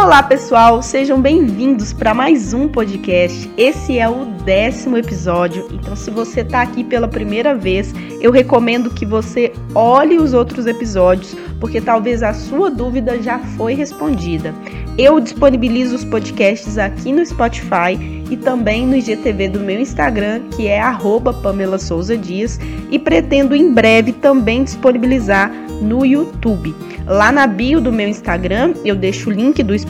Olá, pessoal, sejam bem-vindos para mais um podcast. Esse é o décimo episódio, então, se você está aqui pela primeira vez, eu recomendo que você olhe os outros episódios, porque talvez a sua dúvida já foi respondida. Eu disponibilizo os podcasts aqui no Spotify e também no IGTV do meu Instagram, que é Pamela Souza Dias, e pretendo em breve também disponibilizar no YouTube. Lá na bio do meu Instagram eu deixo o link do Spotify,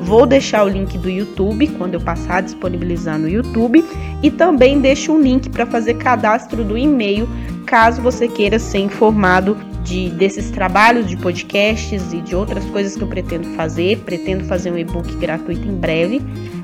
vou deixar o link do YouTube quando eu passar a disponibilizar no YouTube e também deixo um link para fazer cadastro do e-mail caso você queira ser informado de, desses trabalhos de podcasts e de outras coisas que eu pretendo fazer. Pretendo fazer um e-book gratuito em breve.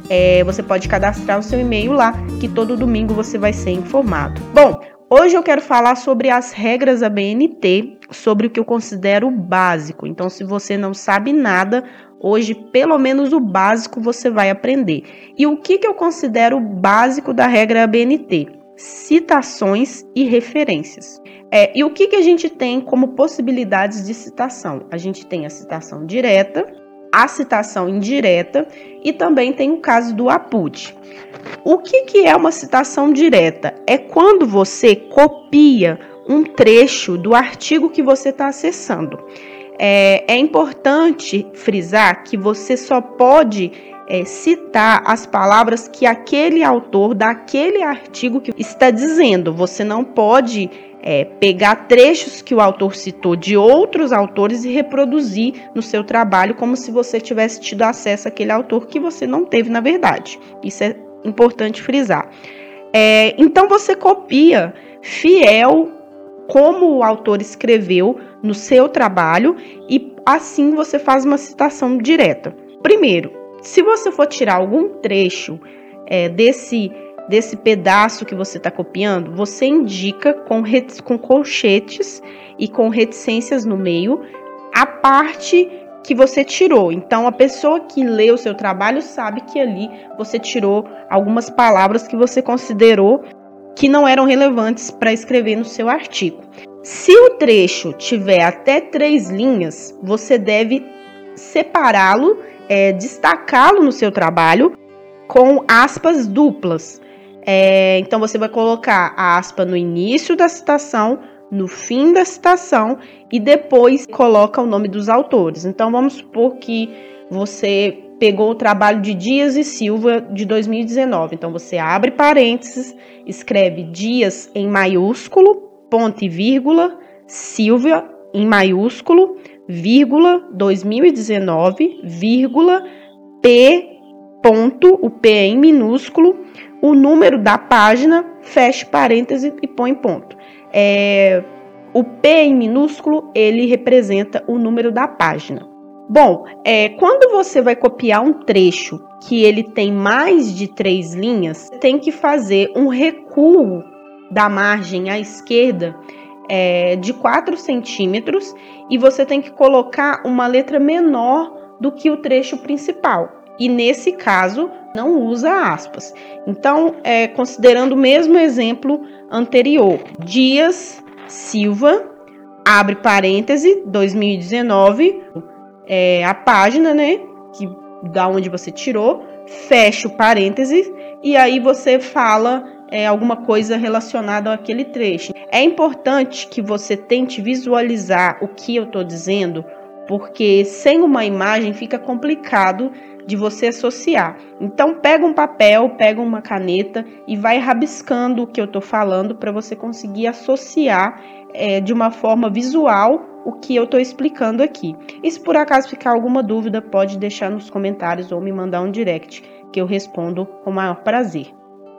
É, você pode cadastrar o seu e-mail lá, que todo domingo você vai ser informado. Bom, Hoje eu quero falar sobre as regras da BNT, sobre o que eu considero básico. Então, se você não sabe nada, hoje pelo menos o básico você vai aprender. E o que, que eu considero básico da regra BNT? Citações e referências. É, e o que, que a gente tem como possibilidades de citação? A gente tem a citação direta, a citação indireta e também tem o caso do APUT. O que, que é uma citação direta? É quando você copia um trecho do artigo que você está acessando. É, é, importante frisar que você só pode é, citar as palavras que aquele autor daquele artigo que está dizendo. Você não pode é, pegar trechos que o autor citou de outros autores e reproduzir no seu trabalho como se você tivesse tido acesso àquele autor que você não teve na verdade. Isso é importante frisar. É, então você copia fiel como o autor escreveu no seu trabalho e assim você faz uma citação direta. Primeiro, se você for tirar algum trecho é, desse desse pedaço que você está copiando, você indica com, com colchetes e com reticências no meio a parte que você tirou. Então, a pessoa que lê o seu trabalho sabe que ali você tirou algumas palavras que você considerou que não eram relevantes para escrever no seu artigo. Se o trecho tiver até três linhas, você deve separá-lo, é, destacá-lo no seu trabalho com aspas duplas. É, então você vai colocar a aspa no início da citação no fim da citação e depois coloca o nome dos autores. Então vamos supor que você pegou o trabalho de Dias e Silva de 2019. Então você abre parênteses, escreve Dias em maiúsculo, ponto e vírgula, Silva em maiúsculo, vírgula 2019, vírgula P ponto, o P é em minúsculo, o número da página, fecha parênteses e põe ponto. É, o P em minúsculo, ele representa o número da página. Bom, é, quando você vai copiar um trecho que ele tem mais de três linhas, tem que fazer um recuo da margem à esquerda é, de 4 centímetros e você tem que colocar uma letra menor do que o trecho principal. E nesse caso, não usa aspas. Então, é, considerando o mesmo exemplo anterior, Dias Silva, abre parêntese, 2019, é, a página, né, que da onde você tirou, fecha o parêntese e aí você fala é, alguma coisa relacionada àquele trecho. É importante que você tente visualizar o que eu estou dizendo, porque sem uma imagem fica complicado de você associar. Então pega um papel, pega uma caneta e vai rabiscando o que eu estou falando para você conseguir associar é, de uma forma visual o que eu estou explicando aqui. E se por acaso ficar alguma dúvida, pode deixar nos comentários ou me mandar um direct que eu respondo com maior prazer.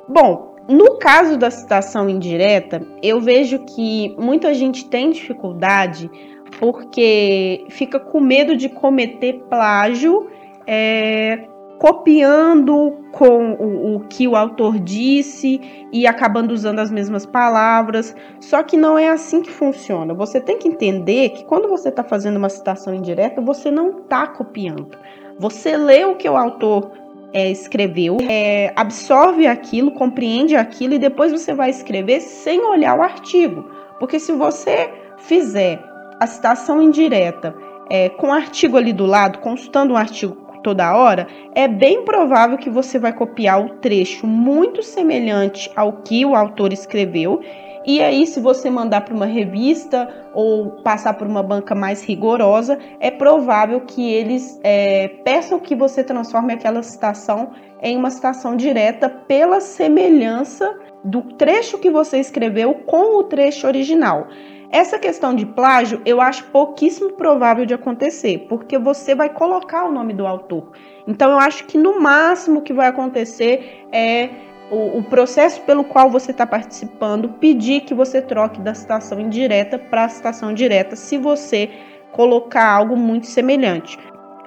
Bom, no caso da citação indireta, eu vejo que muita gente tem dificuldade porque fica com medo de cometer plágio é, copiando com o, que o autor disse e acabando usando as mesmas palavras. Só que não é assim que funciona. Você tem que entender que quando você está fazendo uma citação indireta, você não está copiando. Você lê o que o autor é, escreveu, é, absorve aquilo, compreende aquilo e depois você vai escrever sem olhar o artigo. Porque se você fizer a citação indireta é, com o artigo ali do lado, consultando um artigo toda hora, é bem provável que você vai copiar o trecho muito semelhante ao que o autor escreveu. E aí, se você mandar para uma revista ou passar por uma banca mais rigorosa, é provável que eles é, peçam que você transforme aquela citação em uma citação direta pela semelhança do trecho que você escreveu com o trecho original. Essa questão de plágio eu acho pouquíssimo provável de acontecer, porque você vai colocar o nome do autor. Então eu acho que no máximo que vai acontecer é o, o processo pelo qual você está participando pedir que você troque da citação indireta para a citação direta, se você colocar algo muito semelhante.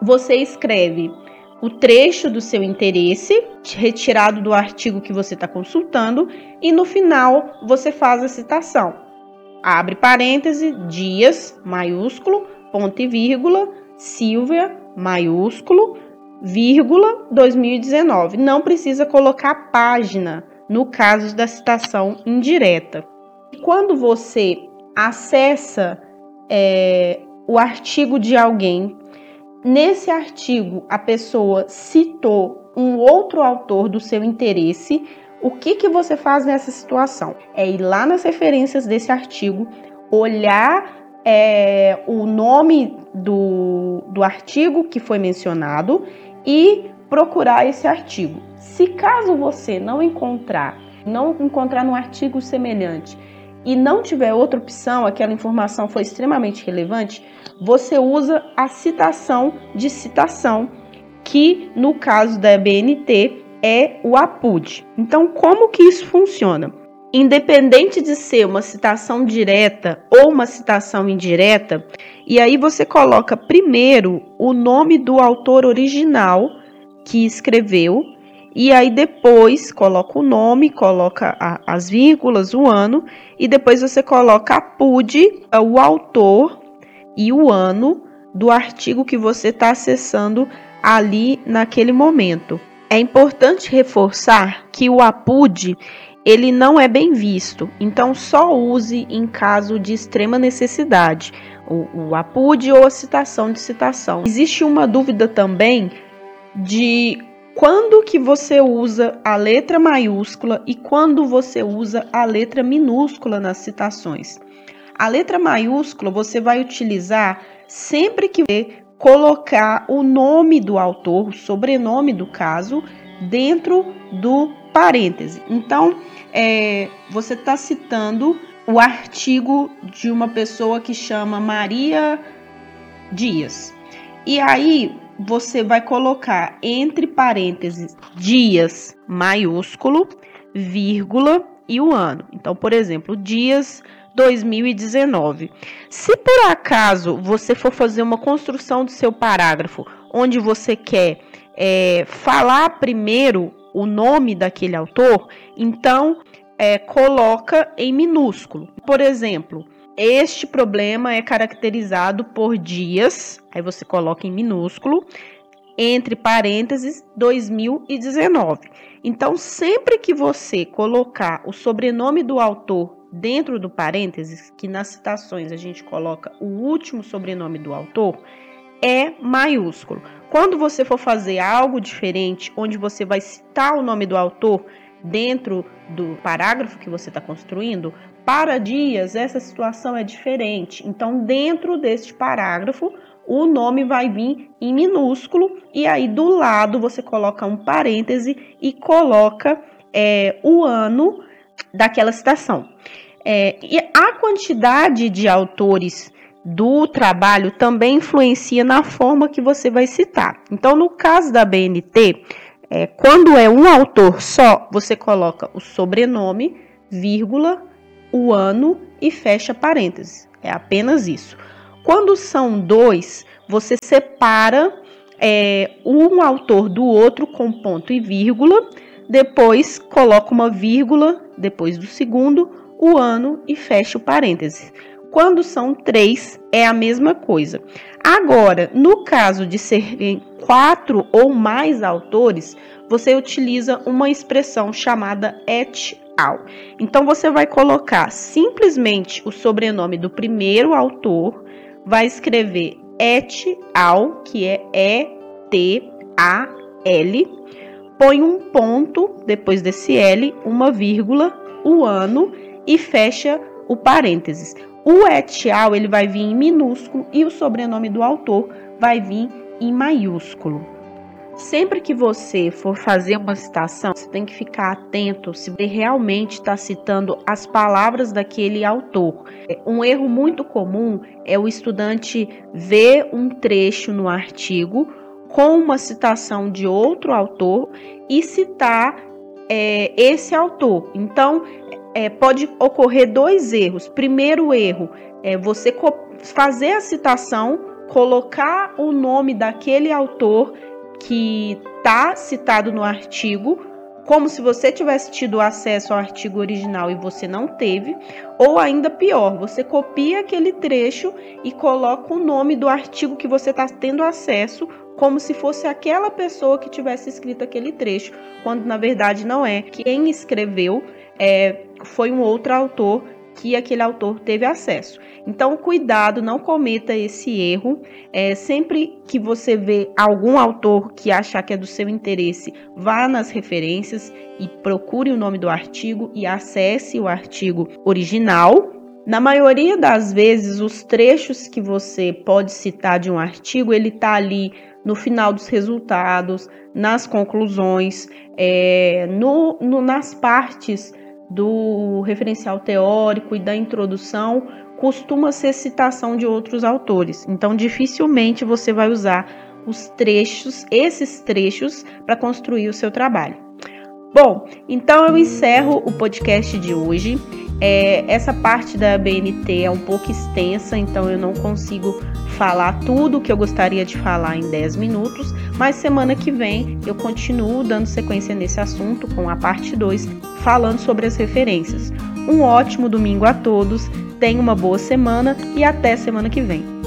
Você escreve o trecho do seu interesse, retirado do artigo que você está consultando, e no final você faz a citação abre parêntese, Dias, maiúsculo, ponto e vírgula, Silvia, maiúsculo, vírgula, 2019. Não precisa colocar página no caso da citação indireta. Quando você acessa é, o artigo de alguém, nesse artigo a pessoa citou um outro autor do seu interesse, o que, que você faz nessa situação? É ir lá nas referências desse artigo, olhar é, o nome do, do artigo que foi mencionado e procurar esse artigo. Se caso você não encontrar, não encontrar um artigo semelhante e não tiver outra opção, aquela informação foi extremamente relevante, você usa a citação de citação, que no caso da BNT é o APUD. Então, como que isso funciona? Independente de ser uma citação direta ou uma citação indireta, e aí você coloca primeiro o nome do autor original que escreveu, e aí depois coloca o nome, coloca a, as vírgulas, o ano, e depois você coloca a PUD, é o autor e o ano do artigo que você está acessando ali naquele momento. É importante reforçar que o APUD ele não é bem visto, então só use em caso de extrema necessidade, o, o APUD ou a citação de citação. Existe uma dúvida também de quando que você usa a letra maiúscula e quando você usa a letra minúscula nas citações. A letra maiúscula você vai utilizar sempre que colocar o nome do autor, o sobrenome do caso, dentro do parêntese. Então, é, você está citando o artigo de uma pessoa que chama Maria Dias. E aí você vai colocar entre parênteses dias maiúsculo, vírgula e o ano. Então, por exemplo, dias 2019. Se por acaso você for fazer uma construção do seu parágrafo onde você quer é, falar primeiro o nome daquele autor, então é, coloca em minúsculo. Por exemplo, este problema é caracterizado por dias, aí você coloca em minúsculo, entre parênteses 2019. Então, sempre que você colocar o sobrenome do autor dentro do parênteses, que nas citações a gente coloca o último sobrenome do autor, é maiúsculo. Quando você for fazer algo diferente, onde você vai citar o nome do autor dentro do parágrafo que você está construindo, para dias essa situação é diferente. Então, dentro deste parágrafo, o nome vai vir em minúsculo e aí do lado você coloca um parêntese e coloca é, o ano daquela citação. É, e a quantidade de autores do trabalho também influencia na forma que você vai citar. Então, no caso da BNT, é, quando é um autor só, você coloca o sobrenome, vírgula, o ano e fecha parênteses. É apenas isso. Quando são dois, você separa é, um autor do outro com ponto e vírgula depois coloca uma vírgula depois do segundo, o ano e fecha o parêntese. Quando são três, é a mesma coisa. Agora, no caso de serem quatro ou mais autores, você utiliza uma expressão chamada et al. Então, você vai colocar simplesmente o sobrenome do primeiro autor, vai escrever et al, que é E T L, põe um ponto depois desse L, uma vírgula, o ano e fecha o parênteses. O et al ele vai vir em minúsculo e o sobrenome do autor vai vir em maiúsculo. Sempre que você for fazer uma citação, você tem que ficar atento se você realmente está citando as palavras daquele autor. Um erro muito comum é o estudante ver um trecho no artigo com uma citação de outro autor e citar é, esse autor. Então, é, pode ocorrer dois erros. Primeiro erro é você fazer a citação, colocar o nome daquele autor que está citado no artigo, como se você tivesse tido acesso ao artigo original e você não teve, ou ainda pior, você copia aquele trecho e coloca o nome do artigo que você está tendo acesso, como se fosse aquela pessoa que tivesse escrito aquele trecho, quando na verdade não é. Quem escreveu é, foi um outro autor que aquele autor teve acesso. Então, cuidado, não cometa esse erro. É, sempre que você vê algum autor que achar que é do seu interesse, vá nas referências e procure o nome do artigo e acesse o artigo original. Na maioria das vezes, os trechos que você pode citar de um artigo, ele está ali no final dos resultados, nas conclusões, é, no, no, nas partes do referencial teórico e da introdução costuma ser citação de outros autores. Então, dificilmente você vai usar os trechos, esses trechos, para construir o seu trabalho. Bom, então eu encerro o podcast de hoje. É, essa parte da BNT é um pouco extensa, então eu não consigo falar tudo o que eu gostaria de falar em 10 minutos, mas semana que vem eu continuo dando sequência nesse assunto com a parte 2, falando sobre as referências. Um ótimo domingo a todos, tenha uma boa semana e até semana que vem.